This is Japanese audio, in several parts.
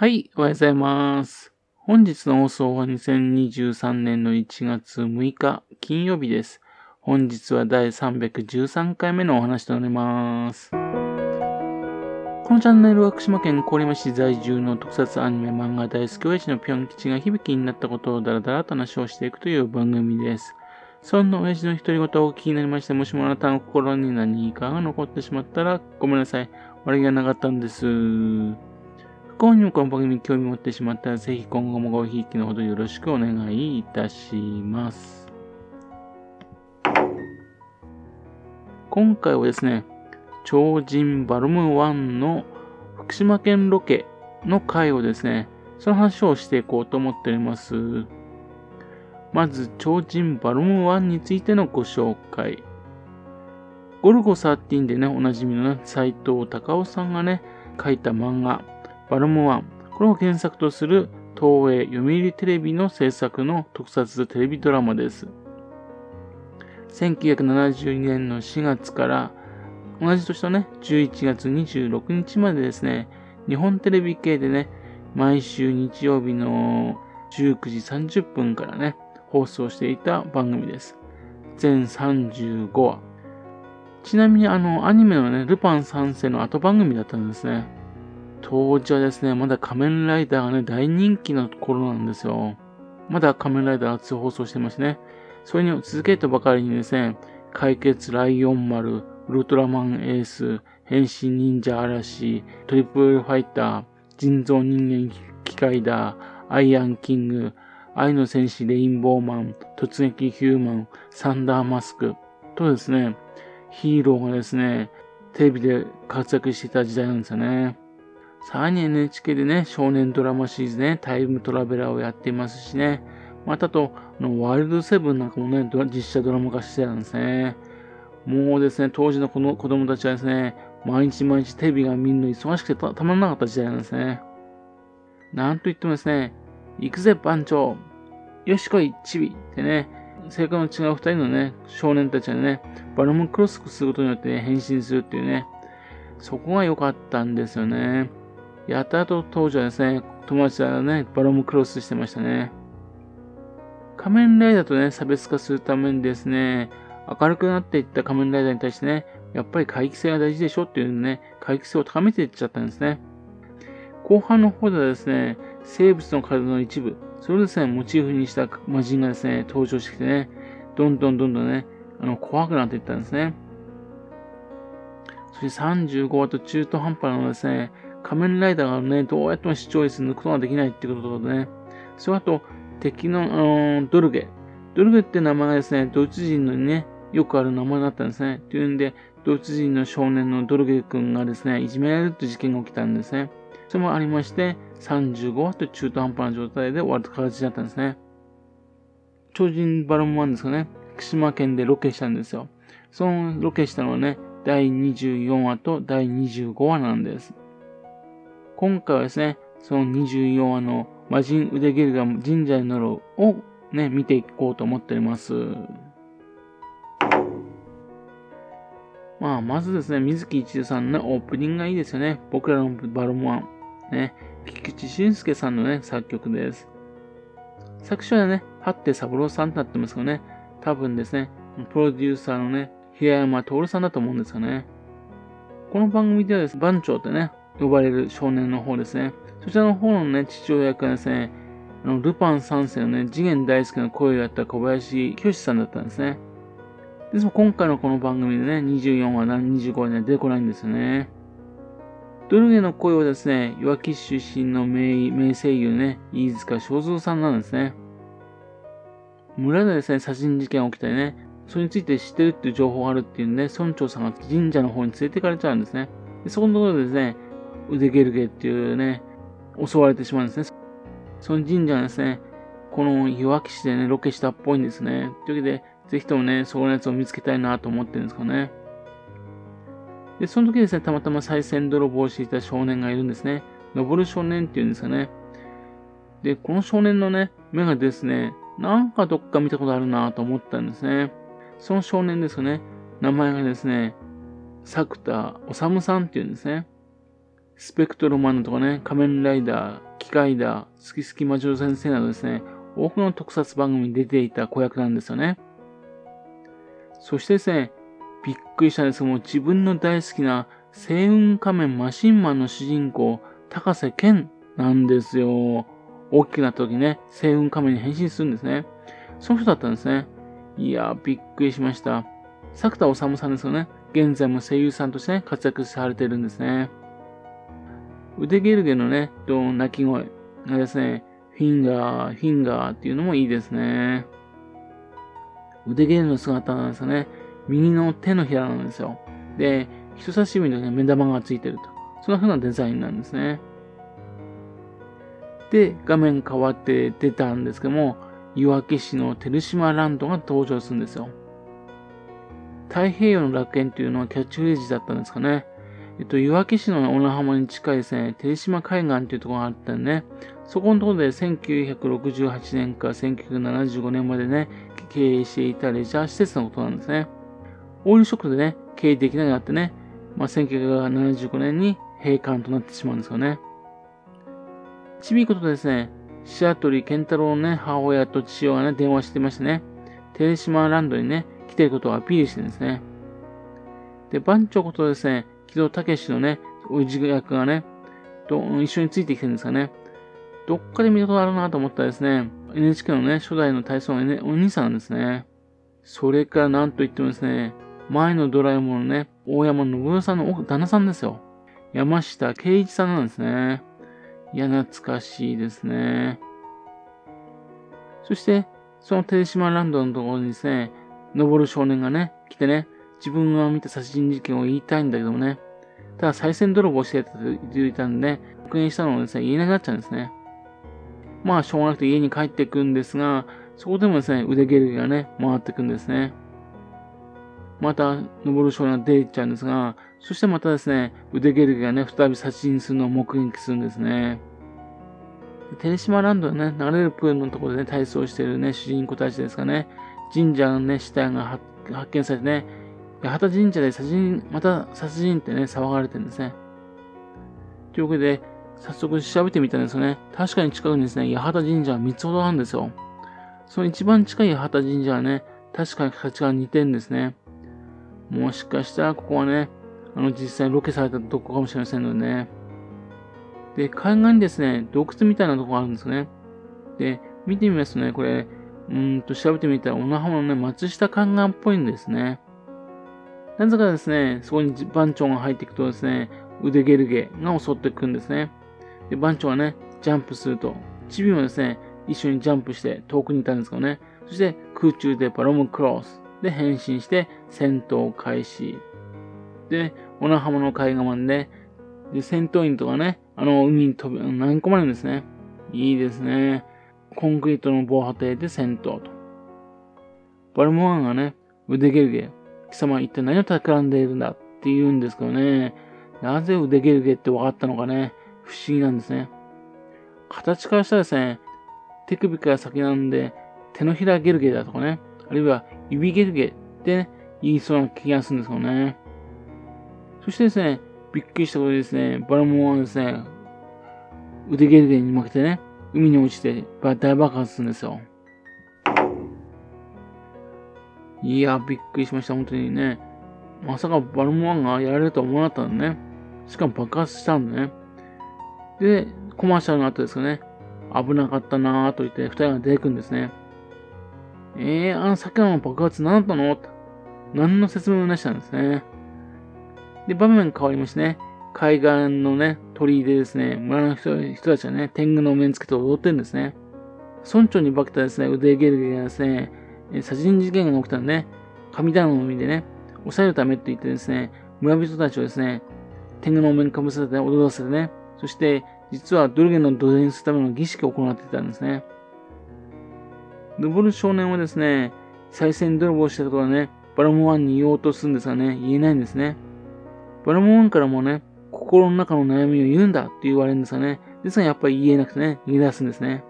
はい、おはようございます。本日の放送は2023年の1月6日金曜日です。本日は第313回目のお話となります。このチャンネルは福島県郡山市在住の特撮アニメ漫画大好き親父のぴょん吉が響きになったことをダラダラと話をしていくという番組です。そんな親父の独り言をお聞きになりまして、もしもあなたの心に何かが残ってしまったらごめんなさい。悪気がなかったんです。今にもこの番組に興味持ってしまったら、ぜひ今後もごひいきのほどよろしくお願いいたします。今回はですね、超人バルム1の福島県ロケの回をですね、その話をしていこうと思っております。まず、超人バルム1についてのご紹介。ゴルゴ13でね、おなじみのね、斎藤隆夫さんがね、書いた漫画、バルムワン。これを原作とする東映読売テレビの制作の特撮テレビドラマです。1972年の4月から同じ年のね、11月26日までですね、日本テレビ系でね、毎週日曜日の19時30分からね、放送していた番組です。全35話。ちなみにあの、アニメのね、ルパン三世の後番組だったんですね。当時はですね、まだ仮面ライダーがね、大人気の頃なんですよ。まだ仮面ライダー初放送してましてね。それに続けとばかりにですね、解決ライオン丸、ウルトラマンエース、変身忍者嵐、トリプルファイター、人造人間機械だ、アイアンキング、愛の戦士レインボーマン、突撃ヒューマン、サンダーマスクとですね、ヒーローがですね、テレビで活躍していた時代なんですよね。さらに NHK でね、少年ドラマシリーズね、タイムトラベラーをやっていますしね、またと、あのワイルドセブンなんかもね、実写ドラマ化してたんですね。もうですね、当時のこの子供たちはですね、毎日毎日テレビが見るの忙しくてたまらなかった時代なんですね。なんと言ってもですね、行くぜ番長よしこいチビってね、性格の違う二人のね、少年たちがね、バルムクロスすることによって、ね、変身するっていうね、そこが良かったんですよね。やった後当時はですね、友達はね、バロムクロスしてましたね。仮面ライダーとね、差別化するためにですね、明るくなっていった仮面ライダーに対してね、やっぱり回帰性が大事でしょっていうね、回帰性を高めていっちゃったんですね。後半の方ではですね、生物の体の一部、それをですね、モチーフにした魔人がですね、登場してきてね、どんどんどんどんね、あの、怖くなっていったんですね。そして35話と中途半端なのですね、仮面ライダーがね、どうやっても視聴率抜くことができないっていうことでね、それあと、敵の、あの、ドルゲ。ドルゲって名前がですね、ドイツ人のね、よくある名前だったんですね。というんで、ドイツ人の少年のドルゲ君がですね、いじめられるという事件が起きたんですね。それもありまして、35話と中途半端な状態で終わる形だったんですね。超人バロンマンですかね、福島県でロケしたんですよ。そのロケしたのはね、第24話と第25話なんです。今回はですね、その24話の魔人腕ゲルガ神社に乗るをね、見ていこうと思っております。まあ、まずですね、水木一郎さんのオープニングがいいですよね。僕らのバロモアン。ね、菊池俊介さんのね、作曲です。作詞はね、八手三郎さんとなってますけどね、多分ですね、プロデューサーのね、平山徹さんだと思うんですよね。この番組ではですね、番長ってね、呼ばれる少年の方ですね。そちらの方のね、父親役はですね、あの、ルパン三世のね、次元大好きな声をやった小林清さんだったんですね。ですも今回のこの番組でね、24話、25話には出てこないんですよね。ドルゲの声をですね、いわき市出身の名名声優ね、飯塚正蔵さんなんですね。村でですね、殺人事件が起きたりね、それについて知ってるっていう情報があるっていうんで、村長さんが神社の方に連れて行かれちゃうんですね。でそこのところでですね、腕ゲルゲっていうね、襲われてしまうんですね。その神社がですね、このいわき市でね、ロケしたっぽいんですね。というわけで、ぜひともね、そこのやつを見つけたいなと思ってるんですかね。で、その時ですね、たまたま再銭泥棒をしていた少年がいるんですね。登る少年っていうんですかね。で、この少年のね、目がですね、なんかどっか見たことあるなと思ったんですね。その少年ですよね。名前がですね、作田治さんっていうんですね。スペクトルマンとかね、仮面ライダーカイダー、月々魔女先生などですね、多くの特撮番組に出ていた子役なんですよね。そしてですね、びっくりしたんですけども、自分の大好きな星雲仮面マシンマンの主人公、高瀬健なんですよ。大きくなった時ね、星雲仮面に変身するんですね。その人だったんですね。いやー、びっくりしました。作田治さんですよね。現在も声優さんとして、ね、活躍されているんですね。腕ゲルゲのね、と鳴き声がですね、フィンガー、フィンガーっていうのもいいですね。腕ゲルの姿なんですよね。右の手のひらなんですよ。で、人差し指に、ね、目玉がついてると。そんな風なデザインなんですね。で、画面変わって出たんですけども、岩木市の照島ランドが登場するんですよ。太平洋の楽園っていうのはキャッチフレーズだったんですかね。えっと、岩木市の小名浜に近いですね、照島海岸っていうところがあったんでね、そこのところで1968年から1975年までね、経営していたレジャー施設のことなんですね。オイルショックでね、経営できなくなってね、まあ、1975年に閉館となってしまうんですよね。ちびことですね、白鳥健太郎のね、母親と父親がね、電話してましてね、照島ランドにね、来てることをアピールしてるんですね。で、番長ことですね、木戸武のね、おじ役がね、と一緒についてきてるんですかね。どっかで見たことあるなと思ったらですね、NHK のね、初代の体操の、ね、お兄さんなんですね。それからなんといってもですね、前のドラえもんのね、大山信代さんの旦那さんですよ。山下圭一さんなんですね。いや、懐かしいですね。そして、その照島ランドのところにですね、登る少年がね、来てね、自分が見た殺人事件を言いたいんだけどもね、ただ再銭泥棒してたと言ってたんで、復元したのをですね、言えなくなっちゃうんですね。まあ、しょうがなくて家に帰っていくんですが、そこでもですね、腕ゲルゲがね、回っていくんですね。また、登る少年が出ていっちゃうんですが、そしてまたですね、腕ゲルゲがね、再び殺人するのを目撃するんですね。テレシマランドのね、流れるプールのところでね、体操しているね、主人公たちですかね、神社のね、死体が発見されてね、八幡神社で殺人、また殺人ってね、騒がれてるんですね。というわけで、早速調べてみたんですよね。確かに近くにですね、八幡神社は3つほどあるんですよ。その一番近い八幡神社はね、確かに形が似てるんですね。もしかしたらここはね、あの実際ロケされたとこかもしれませんのでね。で、海岸にですね、洞窟みたいなとこがあるんですね。で、見てみますとね、これ、うんと調べてみたら、小名浜のね、松下海岸っぽいんですね。なぜかですね、そこに番長が入っていくとですね、腕ゲルゲが襲っていくんですね。で、番長がね、ジャンプすると、チビもですね、一緒にジャンプして遠くにいたんですけどね、そして空中でバロムクロスで変身して戦闘開始。で、小名浜の海岸まで、で、戦闘員とかね、あの、海に飛び、投げ込まれるんですね。いいですね。コンクリートの防波堤で戦闘と。バルモアンがね、腕ゲルゲ、貴様は一体何を企んでいるんだって言うんですけどね、なぜ腕ゲルゲって分かったのかね、不思議なんですね。形からしたらですね、手首から先なんで、手のひらゲルゲだとかね、あるいは指ゲルゲって、ね、言いそうな気がするんですけどね。そしてですね、びっくりしたことでですね、バラモンはですね、腕ゲルゲに負けてね、海に落ちて大爆発するんですよ。いや、びっくりしました、本当にね。まさかバルモアンがやられるとは思わなかったんでね。しかも爆発したんでね。で、コマーシャルの後ですかね。危なかったなぁと言って二人が出てくるんですね。えー、あのさっきの爆発何だったの？何の説明もなしなんですね。で、場面変わりましてね。海岸のね、鳥居でですね、村の人たちはね、天狗の面つけて踊ってるんですね。村長に化けたですね、腕ゲルゲがですね、殺人事件が起きたんでね、神頼みでね、抑えるためって言ってですね、村人たちをですね、天狗のお面かぶせて踊らせてね、そして実はドルゲンの土手にするための儀式を行っていたんですね。登る少年はですね、再銭泥棒したことはね、バラモンワンに言おうとするんですがね、言えないんですね。バラモンワンからもね、心の中の悩みを言うんだって言われるんですがね、ですがやっぱり言えなくてね、逃げ出すんですね。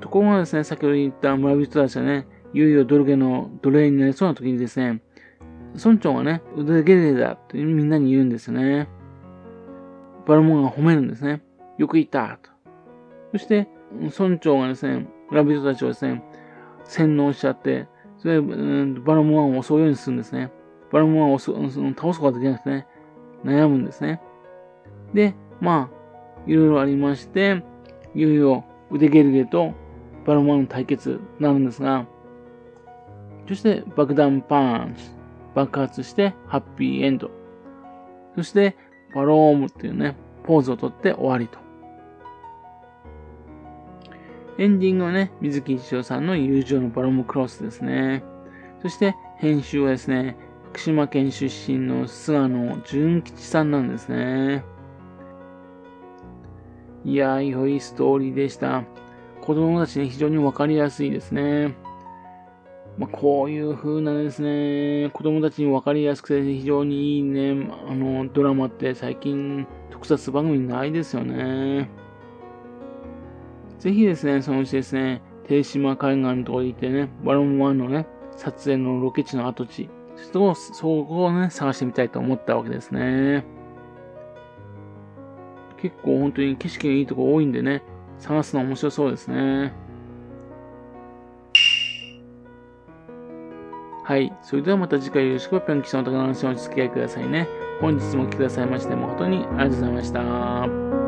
ところがですね、先ほど言った村人たちはね、いよいよドルゲの奴隷になりそうな時にですね、村長がね、腕ゲレだってみんなに言うんですよね。バルモンが褒めるんですね。よく言ったと。そして、村長がですね、ラビットたちをですね、洗脳しちゃって、それで、バラモンを襲うようにするんですね。バラモンを倒すことができなくてね、悩むんですね。で、まあ、いろいろありまして、いよいよ腕ゲルゲとバラモンの対決なるんですが、そして爆弾パンチ、爆発してハッピーエンド。そして、バロームっていうね、ポーズをとって終わりと。エンディングはね、水木一郎さんの友情のバロムクロスですね。そして編集はですね、福島県出身の菅野純吉さんなんですね。いやー、良いストーリーでした。子供たちね、非常にわかりやすいですね。まあ、こういう風なですね、子供たちにわかりやすくて非常にいいね、あの、ドラマって最近特撮番組ないですよね。ぜひですね、そのうちですね、手島海岸のとこに行ってね、バロン1のね、撮影のロケ地の跡地、そこを、そこをね、探してみたいと思ったわけですね。結構本当に景色がいいとこ多いんでね、探すの面白そうですね。はい。それではまた次回よろしくぴょん吉の高の話をお付き合いくださいね。本日も来てくださいまして誠にありがとうございました。